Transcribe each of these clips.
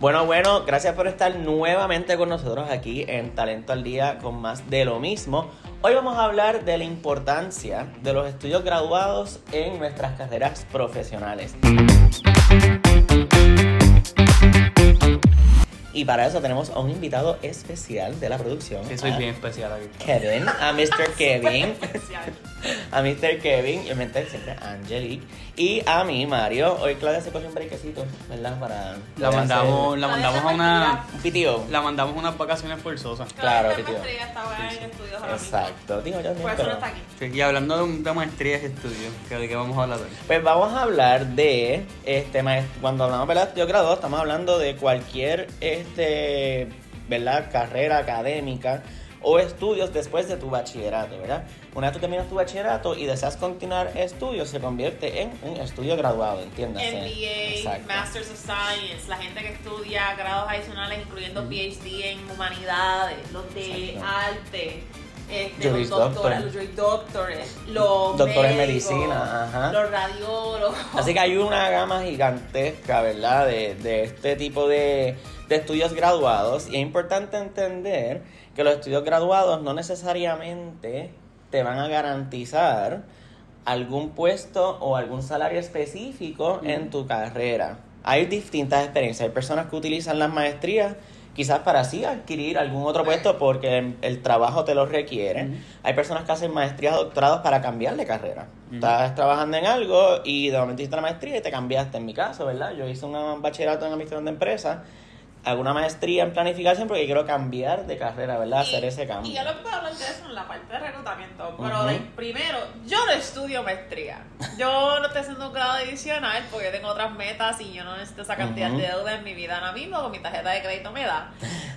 Bueno, bueno, gracias por estar nuevamente con nosotros aquí en Talento al Día con más de lo mismo. Hoy vamos a hablar de la importancia de los estudios graduados en nuestras carreras profesionales. Y para eso tenemos a un invitado especial de la producción. Sí, soy bien especial aquí. Kevin, a Mr. Kevin, Especial. A Mr. Kevin, y obviamente siempre a Angelique, y a mí, Mario. Hoy Claudia se cogió un brequecito, ¿verdad? Para La mandamos, hacer la mandamos a una, un PTO. la mandamos a unas vacaciones forzosas. Claro, Claro, que tío. maestría estaba en estudios ahora mismo. Exacto, digo yo Por también, eso no está aquí. Sí, y hablando de, un- de maestrías y estudios, que de qué vamos a hablar hoy. Pues vamos a hablar de, este, maest- cuando hablamos de estudio graduado, estamos hablando de cualquier, este, ¿verdad? Carrera académica o estudios después de tu bachillerato, ¿verdad? Una vez tú terminas tu bachillerato y deseas continuar estudios, se convierte en un estudio graduado, entiéndase. MBA, Exacto. Masters of Science, la gente que estudia grados adicionales, incluyendo PhD en humanidades, los de Exacto. arte, este, los doctores, Doctor. los doctores, los Doctores en médicos, medicina, ajá. los radiólogos. Así que hay una gama gigantesca, ¿verdad? De, de este tipo de, de estudios graduados. Y es importante entender que los estudios graduados no necesariamente te van a garantizar algún puesto o algún salario específico en tu carrera. Hay distintas experiencias. Hay personas que utilizan las maestrías quizás para así adquirir algún otro puesto porque el, el trabajo te lo requiere. Hay personas que hacen maestrías, doctorados para cambiar de carrera. Estás trabajando en algo y de momento hiciste la maestría y te cambiaste. En mi caso, ¿verdad? Yo hice un bachillerato en administración de empresas, hago una maestría en planificación porque quiero cambiar de carrera, ¿verdad? Hacer ese cambio. Y yo lo puedo hablar de eso en la parte de reclutamiento. Pero Ujú. de- primero, yo no estudio maestría. Yo no estoy haciendo un grado adicional porque tengo otras metas y yo no necesito esa cantidad Ujú. de deuda en mi vida ahora mismo, con mi tarjeta de crédito me da.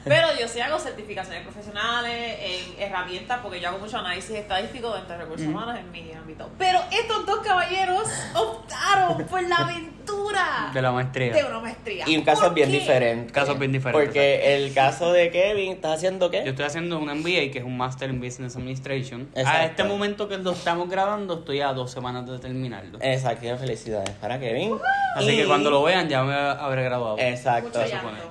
Pero yo sí hago certificaciones profesionales en herramientas porque yo hago mucho análisis estadístico dentro de recursos humanos en mi ámbito. Pero estos dos caballeros optaron por la De la maestría. de una maestría. Y un caso ¿Por bien diferente. Casos bien diferentes, Porque el caso de Kevin, ¿estás haciendo qué? Yo estoy haciendo un MBA, que es un Master in Business Administration. A Exacto. este momento que lo estamos grabando, estoy a dos semanas de terminarlo. Exacto, felicidades para Kevin. Así Y- que cuando lo vean ya me habré graduado. Exacto.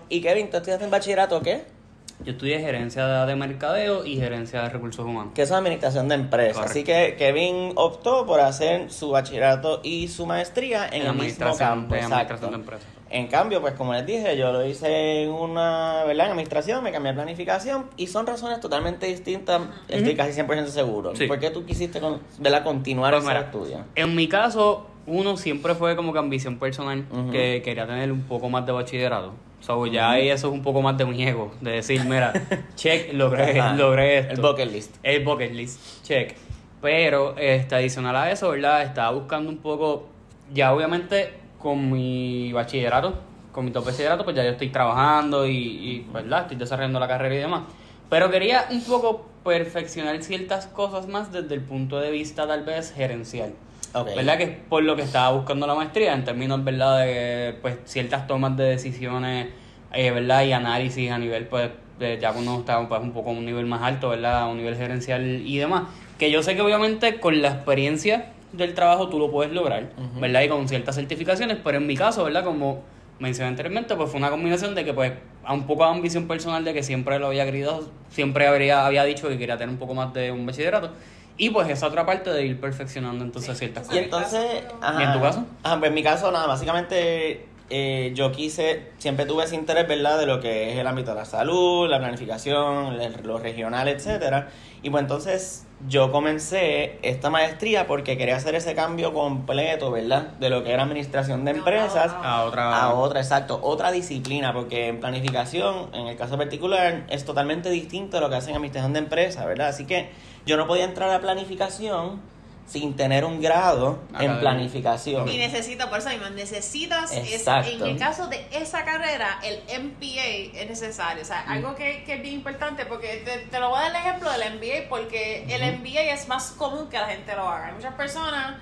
Y Kevin, ¿tú estudiaste en bachillerato qué? Yo estudié gerencia de, de mercadeo y gerencia de recursos humanos. Que es administración de empresas. Correcto. Así que Kevin optó por hacer su bachillerato y su maestría en, el mismo administración, campo. de administración de empresas. En cambio, pues como les dije, yo lo hice en una, ¿verdad? En administración, me cambié a planificación y son razones totalmente distintas, estoy casi 100% seguro. Sí. ¿Por qué tú quisiste con, ¿verdad? continuar Pues ese mira, estudio? En mi caso, uno siempre fue como que ambición personal, que quería tener un poco más de bachillerato. So, ya ahí eso es un poco más de mi ego, de decir, mira, check, logré, logré esto. El bucket list. El bucket list, check. Pero, este, adicional a eso, ¿verdad? Estaba buscando un poco, ya obviamente con mi bachillerato, con mi top bachillerato, pues ya yo estoy trabajando y, y, ¿verdad? Estoy desarrollando la carrera y demás. Pero quería un poco perfeccionar ciertas cosas más desde el punto de vista tal vez gerencial. ¿Verdad? Que es por lo que estaba buscando la maestría, en términos, ¿verdad? De pues ciertas tomas de decisiones, eh, ¿verdad? Y análisis a nivel, pues, de, ya cuando está pues, un poco a un nivel más alto, ¿verdad? A un nivel gerencial y demás. Que yo sé que obviamente con la experiencia del trabajo tú lo puedes lograr. ¿verdad? Y con ciertas certificaciones, pero en mi caso, ¿verdad? Como mencioné anteriormente, pues fue una combinación de que, pues, a un poco de ambición personal de que siempre lo había querido, siempre habría, había dicho que quería tener un poco más de un bachillerato. Y pues esa otra parte de ir perfeccionando entonces ciertas Y cosas. entonces, ajá. ¿Y en tu caso? Ajá, pues en mi caso, nada, básicamente eh, yo quise, siempre tuve ese interés, ¿verdad?, de lo que es el ámbito de la salud, la planificación, lo regional, etcétera. Y pues entonces yo comencé esta maestría porque quería hacer ese cambio completo, ¿verdad?, de lo que era administración de empresas no, no. A otra. a otra, exacto, otra disciplina, porque en planificación, en el caso particular, es totalmente distinto a lo que hacen en administración de empresas, ¿verdad? Así que yo no podía entrar a planificación sin tener un grado en planificación. Y necesitas, por eso mismo, necesitas, Exacto. en el caso de esa carrera, el MBA es necesario. O sea, Mm. algo que, que es bien importante, porque te, te lo voy a dar el ejemplo del MBA, porque el MBA es más común que la gente lo haga. Hay muchas personas,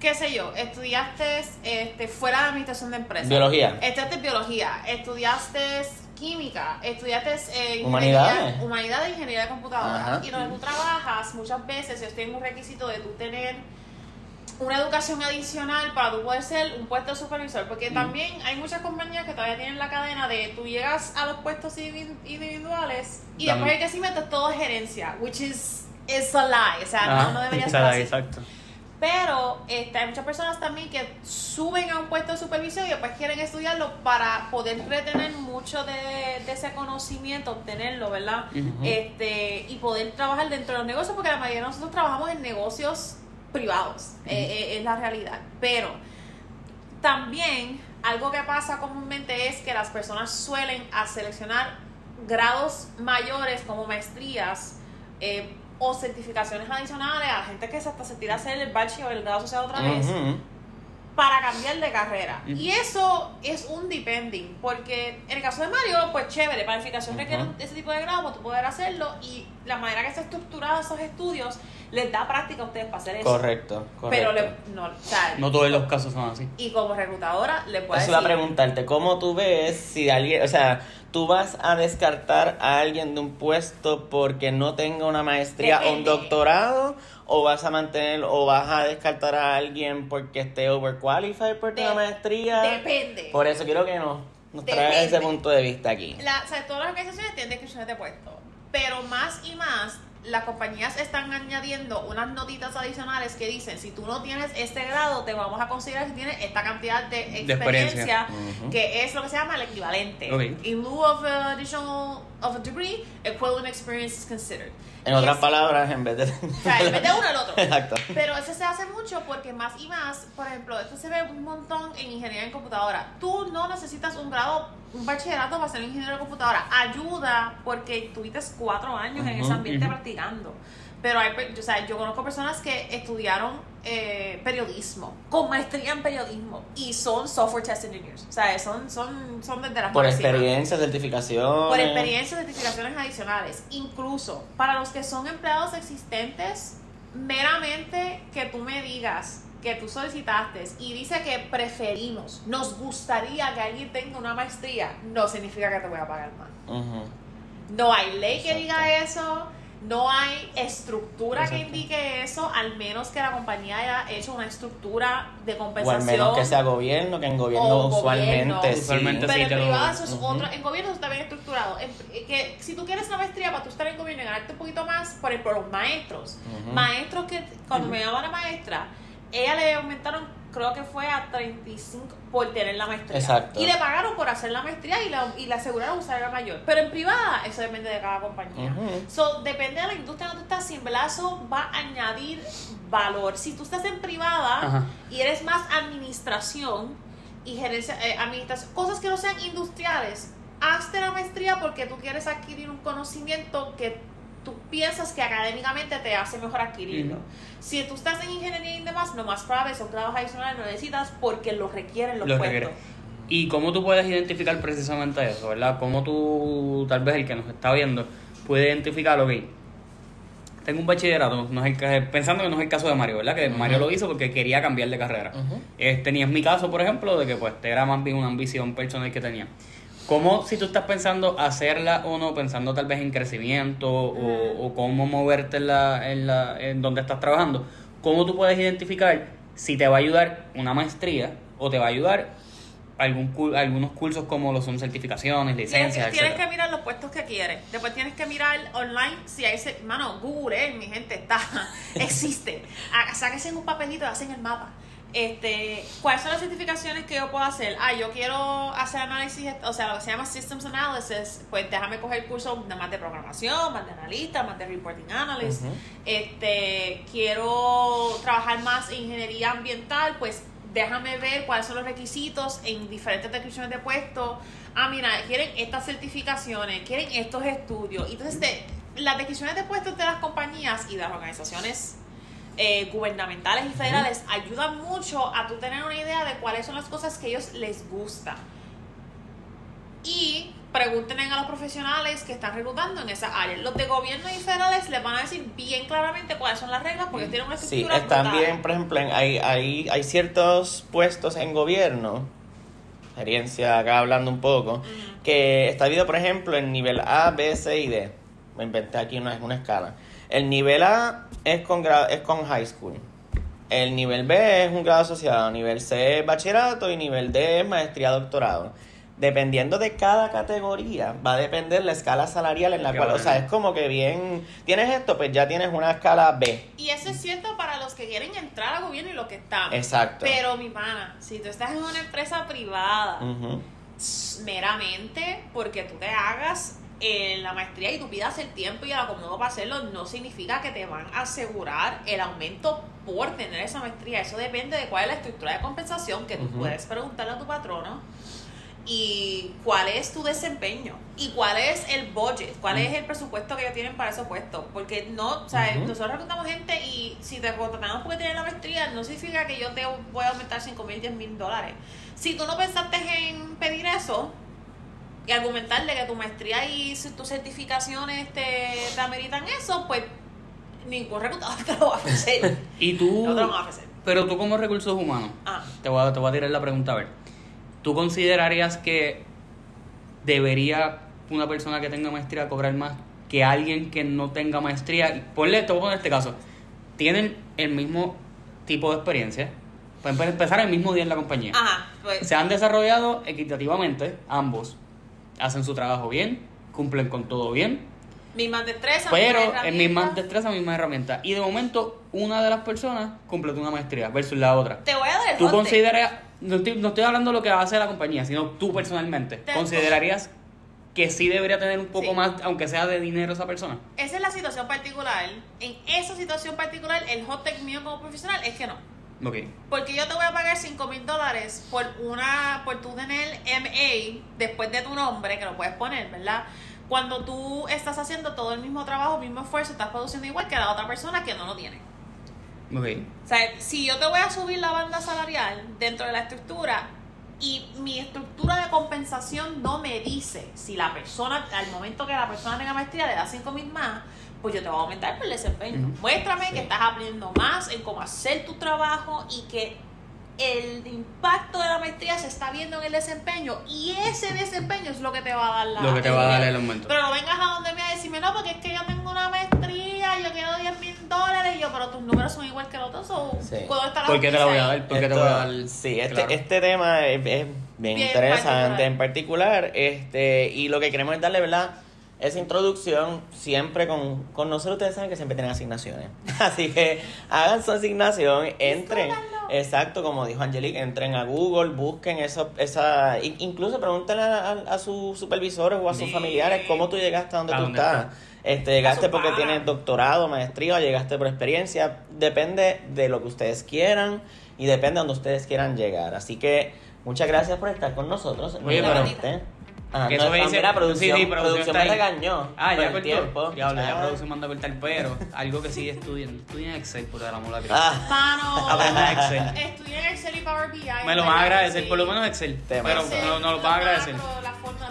qué sé yo, estudiaste este, fuera de administración de empresas. Biología. Estudiaste biología, estudiaste química, estudiaste eh, Humanidades. humanidades e ingeniería de computadora. Ajá. Y donde tú trabajas, muchas veces ellos tienen un requisito de tú tener una educación adicional para tú poder ser un puesto supervisor, porque Mm. también hay muchas compañías que todavía tienen la cadena de tú llegas a los puestos indivi- individuales y Dame. después el crecimiento es todo gerencia, which is it's a lie, o sea, Ajá, no, no debería ser así. Exacto. Pero este, hay muchas personas también que suben a un puesto de supervisión y después quieren estudiarlo para poder retener mucho de, de ese conocimiento, obtenerlo, ¿verdad? Este, y poder trabajar dentro de los negocios, porque la mayoría de nosotros trabajamos en negocios privados, eh, eh, es la realidad. Pero también algo que pasa comúnmente es que las personas suelen a seleccionar grados mayores como maestrías eh, o certificaciones adicionales a gente que se hasta se tira a hacer el bachelor o el grado asociado otra vez para cambiar de carrera. Y eso es un depending, porque en el caso de Mario, pues chévere, planificación requiere Ujú. un- ese tipo de grado para tú poder hacerlo y la manera que está estructurado esos estudios les da práctica a ustedes para hacer eso. Correcto, correcto. Pero le, no, o sea, No todos los casos son así. y como reclutadora le puedo Eso decir iba a preguntarte, ¿cómo tú ves si alguien, o sea, tú vas a descartar a alguien de un puesto porque no tenga una maestría o un doctorado? ¿O vas a mantener, o vas a descartar a alguien porque esté overqualified por De- una maestría? depende. Por eso quiero que nos, nos traigas ese punto de vista aquí. La, o sea, todas las organizaciones tienen descripciones de puesto, pero más y más las compañías están añadiendo unas notitas adicionales que dicen, si tú no tienes este grado, te vamos a considerar si tienes esta cantidad de experiencia, que es lo que se llama el equivalente. In lieu of a additional of a degree, equivalent experience is considered. En Y otras es- palabras, en vez de... O sea, en vez de uno, el otro. Exacto. Pero eso se hace mucho porque más y más, por ejemplo, esto se ve un montón en ingeniería en computadora. Tú no necesitas un grado, un bachillerato para ser ingeniero de computadora. Ayuda porque tuviste cuatro años en ese ambiente ujú. practicando. Pero hay, o sea, yo conozco personas que estudiaron eh, periodismo, con maestría en periodismo, y son software test engineers. O sea, son, son, son desde las Por experiencia, certificación. Por experiencia, certificaciones adicionales. Incluso para los que son empleados existentes, meramente que tú me digas que tú solicitaste y dice que preferimos, nos gustaría que alguien tenga una maestría, no significa que te voy a pagar más. No hay ley que diga eso, no hay estructura que indique eso, al menos que la compañía haya hecho una estructura de O compensación. al menos que sea gobierno, que en gobierno O usualmente gobierno. sí. Usualmente Pero sí en privado eso es Ujú. otro, en gobierno eso está bien estructurado. En- que si tú quieres una maestría para tú estar en gobierno y ganarte un poquito más, por ejemplo, los maestros. Maestros que cuando me llamaban a maestra, ella le aumentaron, creo que fue a 35 por tener la maestría. Exacto. Y le pagaron por hacer la maestría y, la, y le aseguraron un salario mayor. Pero en privada, eso depende de cada compañía. Ujú. So, depende de la industria donde tú estás, si en verdad eso va a añadir valor. Si tú estás en privada y eres más administración y gerencia, eh, administración, cosas que no sean industriales, hazte la maestría porque tú quieres adquirir un conocimiento que tú piensas que académicamente te hace mejor adquirirlo. Si tú estás en ingeniería y demás, lo más probable son grados adicionales no necesitas porque lo requieren los Lo puestos. requiere. ¿Y cómo tú puedes identificar precisamente eso, verdad? ¿Cómo tú, tal vez el que nos está viendo, puede identificar, ok, tengo un bachillerato, no es el pensando que no es el caso de Mario, ¿verdad? Que. Mario lo hizo porque quería cambiar de carrera. Este, ni es mi caso, por ejemplo, de que pues era más bien una ambición personal que tenía. ¿Cómo, si tú estás pensando hacerla o no, pensando tal vez en crecimiento o, o cómo moverte en, la, en, la, en donde estás trabajando, cómo tú puedes identificar si te va a ayudar una maestría o te va a ayudar algún algunos cursos como lo son certificaciones, licencias, tienes etcétera? que mirar los puestos que quieres. Después tienes que mirar online si hay. ese- Mano, Google, eh, mi gente, está. existe. Sáquense en un papelito y hacen el mapa. Este, ¿Cuáles son las certificaciones que yo puedo hacer? Ah, yo quiero hacer análisis, o sea, lo que se llama Systems Analysis. Pues déjame coger el curso de más de programación, más de analista, más de reporting analyst. Este, quiero trabajar más en ingeniería ambiental, pues déjame ver cuáles son los requisitos en diferentes descripciones de puestos. Ah, mira, quieren estas certificaciones, quieren estos estudios. Entonces, te- las descripciones de puestos de las compañías y de las organizaciones eh, gubernamentales y federales ayudan mucho a tú tener una idea de cuáles son las cosas que ellos les gusta. Y pregunten a los profesionales que están reclutando en esa área. Los de gobierno y federales les van a decir bien claramente cuáles son las reglas porque tienen una Sí, estructura están brutal. bien, por ejemplo, hay, hay, hay ciertos puestos en gobierno, experiencia acá hablando un poco, que está dividido, por ejemplo, en nivel A, B, C y D. Me inventé aquí una, una escala. El nivel A es con, gra- es con high school. El nivel B es un grado asociado, nivel C es bachillerato y nivel D es maestría doctorado. Dependiendo de cada categoría, va a depender la escala salarial en la Qué cual, o sea, es como que bien, tienes esto, pues ya tienes una escala B. Y eso es cierto para los que quieren entrar al gobierno y los que están. Exacto. Pero mi pana, si tú estás en una empresa privada, meramente porque tú te hagas eh, la maestría y tú pidas el tiempo y el acomodo para hacerlo, no significa que te van a asegurar el aumento por tener esa maestría. Eso depende de cuál es la estructura de compensación que tú puedes preguntarle a tu patrono y cuál es tu desempeño y cuál es el budget, cuál es el presupuesto que ellos tienen para esos puestos. Porque no, o sea, nosotros reclutamos gente y si te contratamos porque tienes la maestría, no significa que yo te voy a aumentar 5 mil, 10 mil dólares. Si tú no pensaste en pedir eso y argumentarle que tu maestría y tus certificaciones te, te ameritan eso, pues ningún reclutador te lo va a ofrecer. Y tú, No te lo van a ofrecer. pero tú como recursos humanos, Ah. te voy, a, te voy a tirar la pregunta a ver. ¿Tú considerarías que debería una persona que tenga maestría cobrar más que alguien que no tenga maestría? Y Ponle, te voy a poner este caso. Tienen el mismo tipo de experiencia. Pueden empezar el mismo día en la compañía. Ajá, pues Se han desarrollado equitativamente, ambos. Hacen su trabajo bien, cumplen con todo bien, mismas destrezas, pero en mismas destrezas, mismas herramientas. Y de momento, una de las personas completó una maestría versus la otra. Te voy a dar el ¿Tú hot take. consideras, no estoy, no estoy hablando de lo que hace la compañía, sino tú personalmente, Te- ¿considerarías que sí debería tener un poco Sí. más, aunque sea de dinero esa persona? Esa es la situación particular. En esa situación particular, el hot take mío como profesional es que no. Porque yo te voy a pagar 5 mil dólares por una, por tú tener MA después de tu nombre, que lo puedes poner, ¿verdad? Cuando tú estás haciendo todo el mismo trabajo, mismo esfuerzo, estás produciendo igual que la otra persona que no lo tiene. Ok. O sea, si yo te voy a subir la banda salarial dentro de la estructura y mi estructura de compensación no me dice si la persona, al momento que la persona tenga maestría, le da 5 mil más, pues yo te voy a aumentar por el desempeño. Muéstrame Sí. que estás aprendiendo más en cómo hacer tu trabajo y que el impacto de la maestría se está viendo en el desempeño y ese desempeño es lo que te va a dar la Lo que te va a dar el aumento. Pero no vengas a donde me a decirme, no, porque es que yo tengo una maestría, yo quiero 10 mil dólares, y yo, pero tus números son igual que los otros, o Sí. puedo estar ¿Por qué te la voy a dar? ¿Por qué te voy a dar? Sí, este, Claro. este tema es, es bien, Bien interesante particular. en particular. Este, y lo que queremos es darle, ¿verdad? Esa introducción siempre con, con nosotros. Ustedes saben que siempre tienen asignaciones. Así que hagan su asignación, entren. Exacto, como dijo Angelique, entren a Google, busquen eso, esa. in- Incluso pregúntenle a, a- a sus supervisores o a sus Sí. familiares cómo tú llegaste a donde ¿A tú estás. Este, llegaste porque tienes doctorado, maestría, o llegaste por experiencia. Depende de lo que ustedes quieran y depende de donde ustedes quieran llegar. Así que muchas gracias por estar con nosotros. Oye, pero-. Ah, Que no, eso me dice- mira, producción, sí, sí, producción, producción me regañó. Ah, ya cortó. tiempo. Ya Ah. producción manda a cortar, pero algo que sí estudien. Estudien Excel, por el amor de Cristo. Ah, Mano, Aprenda Excel. estudié en Excel y Power BI. Me lo van a agradecer, por lo menos Excel. Pero no, no lo van a agradecer.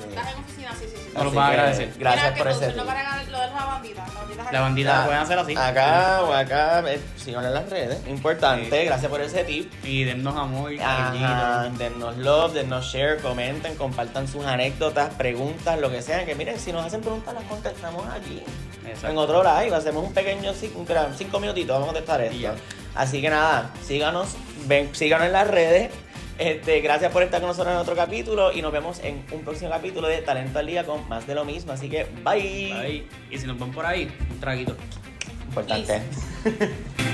Pero la forma, si estás en oficina, sí, sí, sí. No lo van a agradecer. Gracias por ese no para lo de la bandita. La la Ah, pueden hacer así. Acá o acá, eh, síganle en las redes. Importante, gracias por ese tip. Y dennos amor, dennos love, dennos share, comenten, compartan sus anécdotas, preguntas, lo que sea. Que miren, si nos hacen preguntas, las contestamos aquí. Exacto. En otro live, hacemos un pequeño un cinco minutitos, vamos a contestar esto. Así que nada, síganos, ven, síganos en las redes. Este, gracias por estar con nosotros en otro capítulo y nos vemos en un próximo capítulo de Talento al Día con más de lo mismo. Así que bye. Ahí. Y si nos ven por ahí, un traguito. Importante.